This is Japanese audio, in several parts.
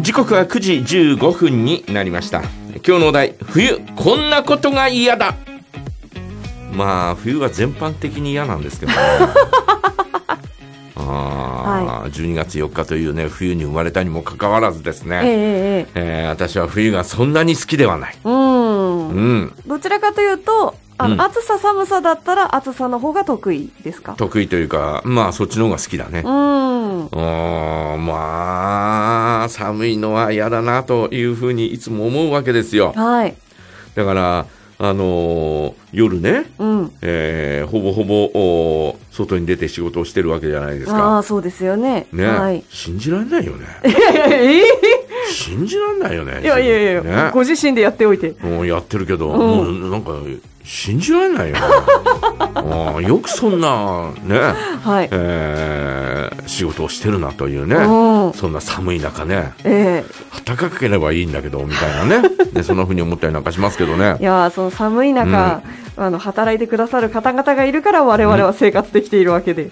時刻は9時15分になりました。今日のお題冬こんなことが嫌だ。まあ冬は全般的に嫌なんですけどね。あー、12月4日というね冬に生まれたにもかかわらずですね、ええええ。えー私は冬がそんなに好きではない、うん。うん、どちらかというとあの、うん。暑さ寒さだったら暑さの方が得意ですか？得意というかまあそっちの方が好きだね。うん。うーんまあ寒いのは嫌だなというふうにいつも思うわけですよ。はい。だからあのー夜ね、うん。えーほぼほぼお外に出て仕事をしてるわけじゃないですあか。あそうですよね。ね、はい。信じられないよね。え信じられないよねえいやいやいや、ね。ご自身でやっておいて。もうやってるけど、うん。もうなんか信じられないよ。ねああよくそんなね、はい、えー仕事をしてるなというね、うん。そんな寒い中ねえ暖かければいいんだけどみたいなね。でそんな風に思ったりなんかしますけどね。えいやその寒い中、あの働いてくださる方々がいるから我々は生活できているわけで、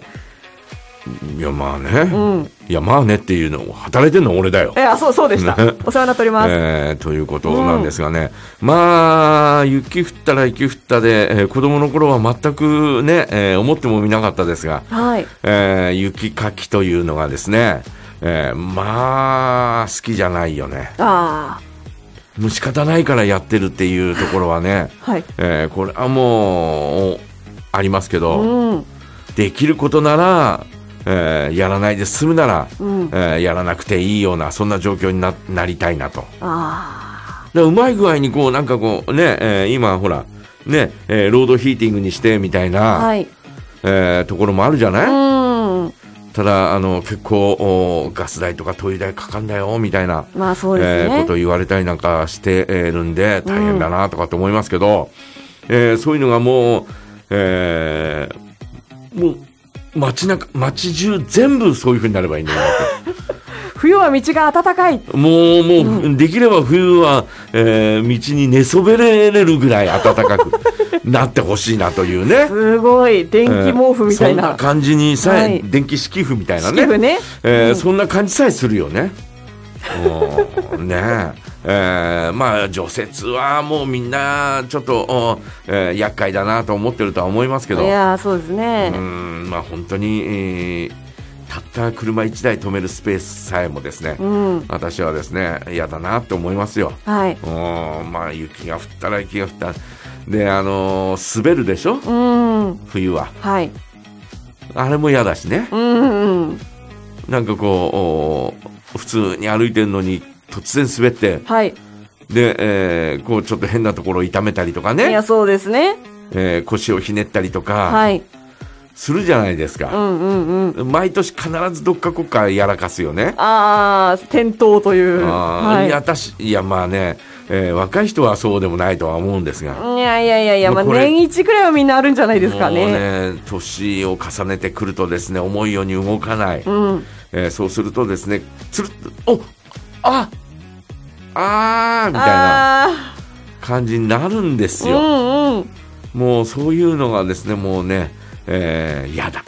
いやまあね、うんいやまあねっていうのを働いてんの俺だよ。いやそうそうでした。ね。お世話になっております、えーということなんですがね、まあ雪降ったら雪降ったで、えー子供の頃は全くね、えー思ってもみなかったですが、はい。えー雪かきというのがですね、えーまあ好きじゃないよね。あもう仕方ないからやってるっていうところはね、あはい。えーこれはもうありますけど、うん。できることなら、えーやらないで済むなら、うん。えーやらなくていいようなそんな状況にななりたいなと。あでうまい具合にこうなんかこうね、えー今ほらね、えーロードヒーティングにしてみたいあな、はい。えーところもあるじゃない、うん。ただあの結構おガス代とか灯油代かかんだよみたいな、まあそうですね、えーことを言われたりなんかしてえーるんで大変だなとかって思いますけど、えーそういうのがもう、えーもう街中街中全部そういう風になればいいんだよ。冬は道が暖かいもう、もう、できれば冬は、えー道に寝そべれるぐらい暖かくなってほしいなというね。すごい電気毛布みたいな、えーそんな感じにさえ、はい電気敷布みたいなね。ねえーうんそんな感じさえするよね。ねえーまあ除雪はもうみんなちょっと、おえー厄介だなと思ってるとは思いますけど。いやそうですね、うんまあ本当に、えーたった車1台止めるスペースさえもですね、うん。私はですね嫌だなって思いますよ。はい。うんまあ雪が降ったら雪が降った。であのー滑るでしょ？うん。冬は。はい。あれも嫌だしね。うんうんなんかこうお普通に歩いてるのに突然滑って。はい。で、えーこうちょっと変なところを痛めたりとかいねや、そうですね。えー腰をひねったりとか。はい。するじゃないですか、うんうんうん。毎年必ずどっかこっかやらかすよね。ああ転倒という。あーはい。いや私いやまあね、えー若い人はそうでもないとは思うんですが、いやいやいやいや、まあ、年一くらいはみんなあるんじゃないですかね。ね年を重ねてくるとですね思うように動かない、うん。えーそうするとですねつるっとおああーみたいなあ感じになるんですあ、よ、うんうん。もうそういうのがですねもうねえー嫌だ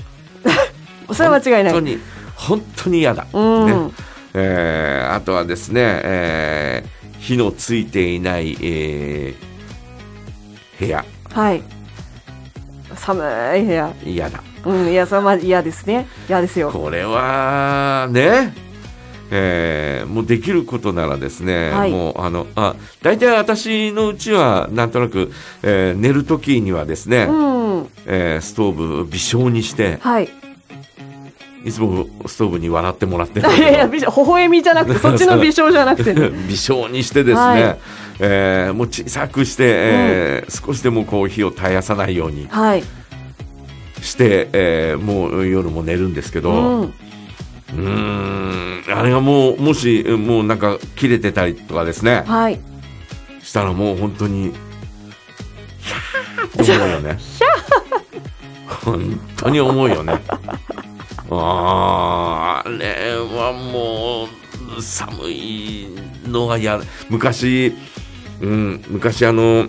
それは間違いない。本当に本当に嫌だ、うんねえーあとはですね、えー火のついていない、えー部屋はい。寒い部屋。嫌だうん、いや、それはまあ嫌ですね。嫌ですよ。これはね、えーもうできることならですね、はいもうあのあ大体私のうちはなんとなく、えー寝る時にはですね、うん。えーストーブ微小にしてはい。いつもストーブに笑ってもらっていやいや、け微笑微笑みじゃなくて、そっちの微笑じゃなくてどね。微小にしてですね、はいえーもう小さくして、えー少しでもこう火を絶やさないようにはい。して、えーもう夜も寝るんですけど、うん。あれがもうもしもうなんか切れてたりとかですねはい。したらもう本当にヒャーって思うよね本当に思うよねあーあれはもう寒いのがや昔、うん、昔あの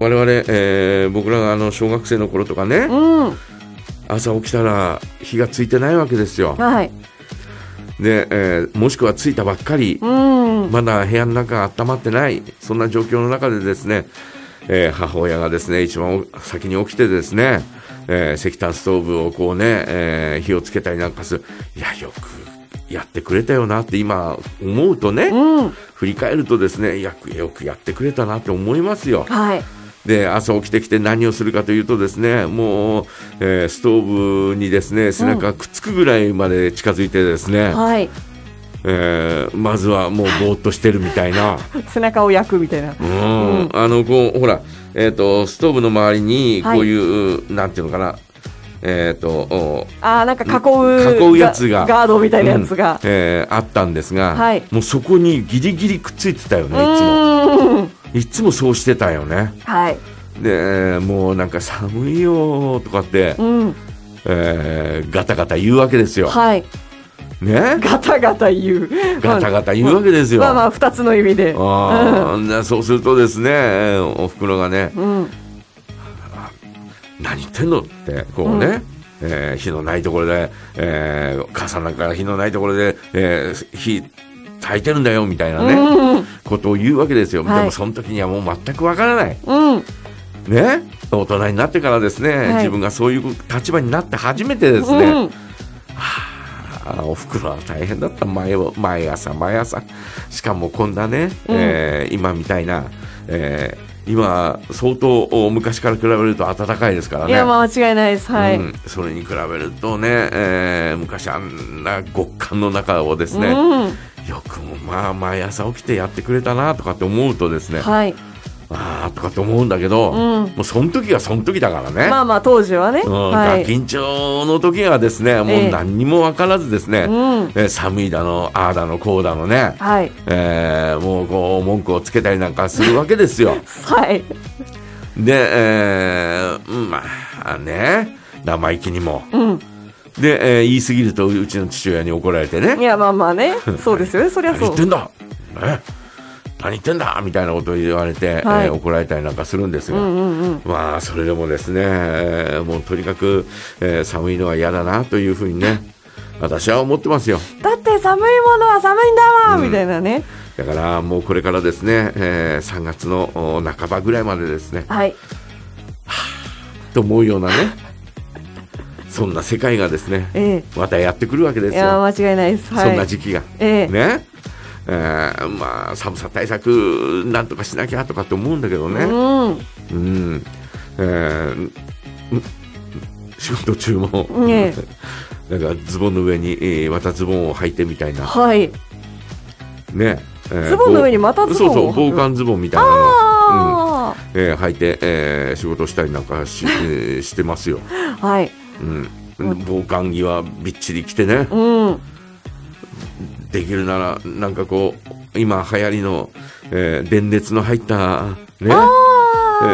我々、えー僕らがあの小学生の頃とかね、うん。朝起きたら火がついてないわけですよはい。で、えーもしくは着いたばっかり、うん。まだ部屋の中が温まってない、そんな状況の中でですね、えー母親がですね、一番お先に起きてですね、えー石炭ストーブをこうね、えー火をつけたりなんかする。いや、よくやってくれたよなって今思うとね、うん。振り返るとですね、いやよくやってくれたなって思いますよ。はい。で、朝起きてきて何をするかというとですね、もう、えーストーブにですね、背中がくっつくぐらいまで近づいてですね、はい。えーまずはもうぼーっとしてるみたいな。背中を焼くみたいな。うん、あの、こう、ほら、えっ、と、ストーブの周りに、こはいういう、なんていうのかな、えっ、と、おああ、なんか囲う。囲うやつがガガードみたいなやつが。うんえーあったんですが、はいもうそこにギリギリくっついてたようね、いつも。いつもそうしてたよね。はい。で、もうなんか寒いよとかって、うん。えーガタガタ言うわけですよ。はい。ね？ガタガタ言う。ガタガタ言うわけですよ。まあまあ、二つの意味で。あーでそうするとですね、えーお袋がね、うん。何言ってんのって、こうね、えー火のないところで、えー母さんなんか火のないところで、えー火焚いてるんだよみたいなね、うん。ことを言うわけですよ。はいでもその時にはもう全くわからない。うん。ね？大人になってからですね、はい自分がそういう立場になって初めてですね、うん。あーおふくろは大変だった毎毎朝毎朝しかもこんなね、うんえー今みたいな、えー今相当昔から比べると暖かいですからねいや、まあ間違いないです。はい。うん、それに比べるとね、えー昔あんな極寒の中をですね、うん。よくもまあ毎朝起きてやってくれたなとかって思うとですね、はい。ああとかって思うんだけど、うんもうその時がその時だからね。まあまあ、当時はね。うんはい。ガキンチョの時はですね、もええう何にも分からずですね、うん。えー寒いだの、ああだの、こうだのね、はい。えーもうこう文句をつけたりなんかするわけですよ。はい。で、えーうんまあね、生意気にも。うん。で、えー言い過ぎるとうちの父親に怒られてねい、や、まあまあね。そうですよね。そりゃそう何言って。んだ？え？何言ってんだ？みたいなことを言われて、はいえー怒られたりなんかするんですが、うんうんうん。まあ、それでもですね、えーもうとにかく、えー寒いのは嫌だなというふうにね、私は思ってますよ。だって寒いものは寒いんだわ、うんみたいなね。だからもうこれからですね、えー3月のお半ばぐらいまでですね、はい。と思うようなね、そんな世界がですね、えまたやってくるわけでえ。いや、すよ。間違いないです。はい。そんな時期が。ええ。ね。えーまあ、寒さ対策なんとかしなきゃとかって思うんだけどね。うん。うん。えーん仕事中も、え なんかズボンの上に、えーまたズボンを履いてみたいな。はい。ね。えーズボンの上にまたズボンを？そうそう、防寒ズボンみたいなのを、うんあえー履いて、えー仕事したりなんかし,、えーしてますよ。あ。はい。うん。防寒着はびっちり着てね。うん。できるなら、なんかこう、今流行りの、えー電熱の入った、ね、えあ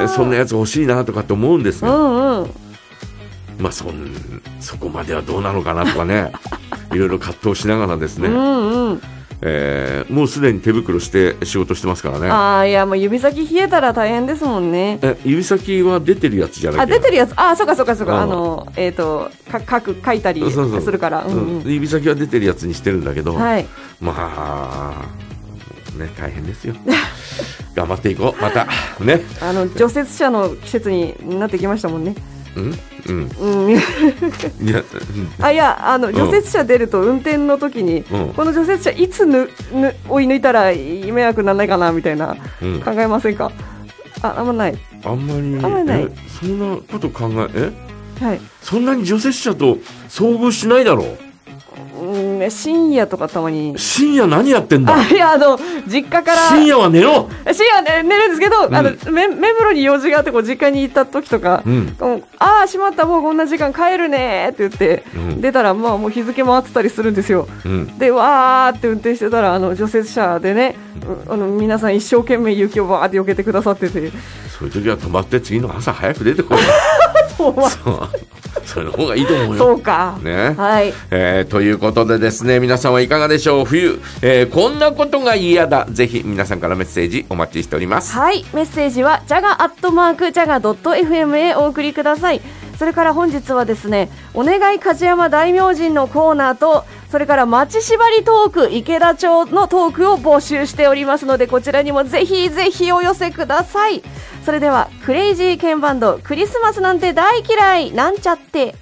ーそんなやつ欲しいなとかって思うんですあ。うが、んうん。まあそん、そこまではどうなのかなとかね、いろいろ葛藤しながらですね、うんうん。えーもうすでに手袋して仕事してますからね。ああ、いや、もう指先冷えたら大変ですもんね。え指先は出てるやつじゃなあ、い？る出てるやつ。あ、そうかそうかそうか。うんあの、えっと、か書く、書いたりするから。指先は出てるやつにしてるんだけど、はい。まあ、ね、大変ですよ。頑張っていこう、また。ね。あの、除雪車の季節になってきましたもんね。うんうん。うん。いや、あ、いや、あの、除雪車出ると運転の時に、うんこの除雪車いつぬ、ぬ、追い抜いたら迷惑なんないかな、みたいな、うん考えませんか？あ、あんまない。あんまり、あんまりないえそんなこと考え、え？はい。そんなに除雪車と遭遇しないだろう？うん、深夜とかたまに。深夜何やってんだ？あ、いや、あの、実家から。深夜は寝ろ深夜ね寝るんですけど、あのうめ目黒に用事があってこう実家に行った時とか、うん。うんああしまったもうこんな時間帰るねー。って言って、うん。出たらまあもう日付回ってたりするんですよ。うん。でわーって運転してたらあの除雪車でね、うあの皆さん一生懸命雪をわーって避けてくださってて。そういう時は止まって次の朝早く出てこい。そうその方がいいと思うよ。そうか、ね。はいえーということでですね、皆さんはいかがでしょう？冬、えーこんなことが嫌だ。ぜひ皆さんからメッセージお待ちしております。はいメッセージはジャガアットマークジャガドット FM へお送りくださいそれから本日はですねお願い梶山大明神のコーナーとそれから町縛りトーク池田町のトークを募集しておりますのでこちらにもぜひぜひお寄せください。それではクレイジーケンバンドクリスマスなんて大嫌いなんちゃって。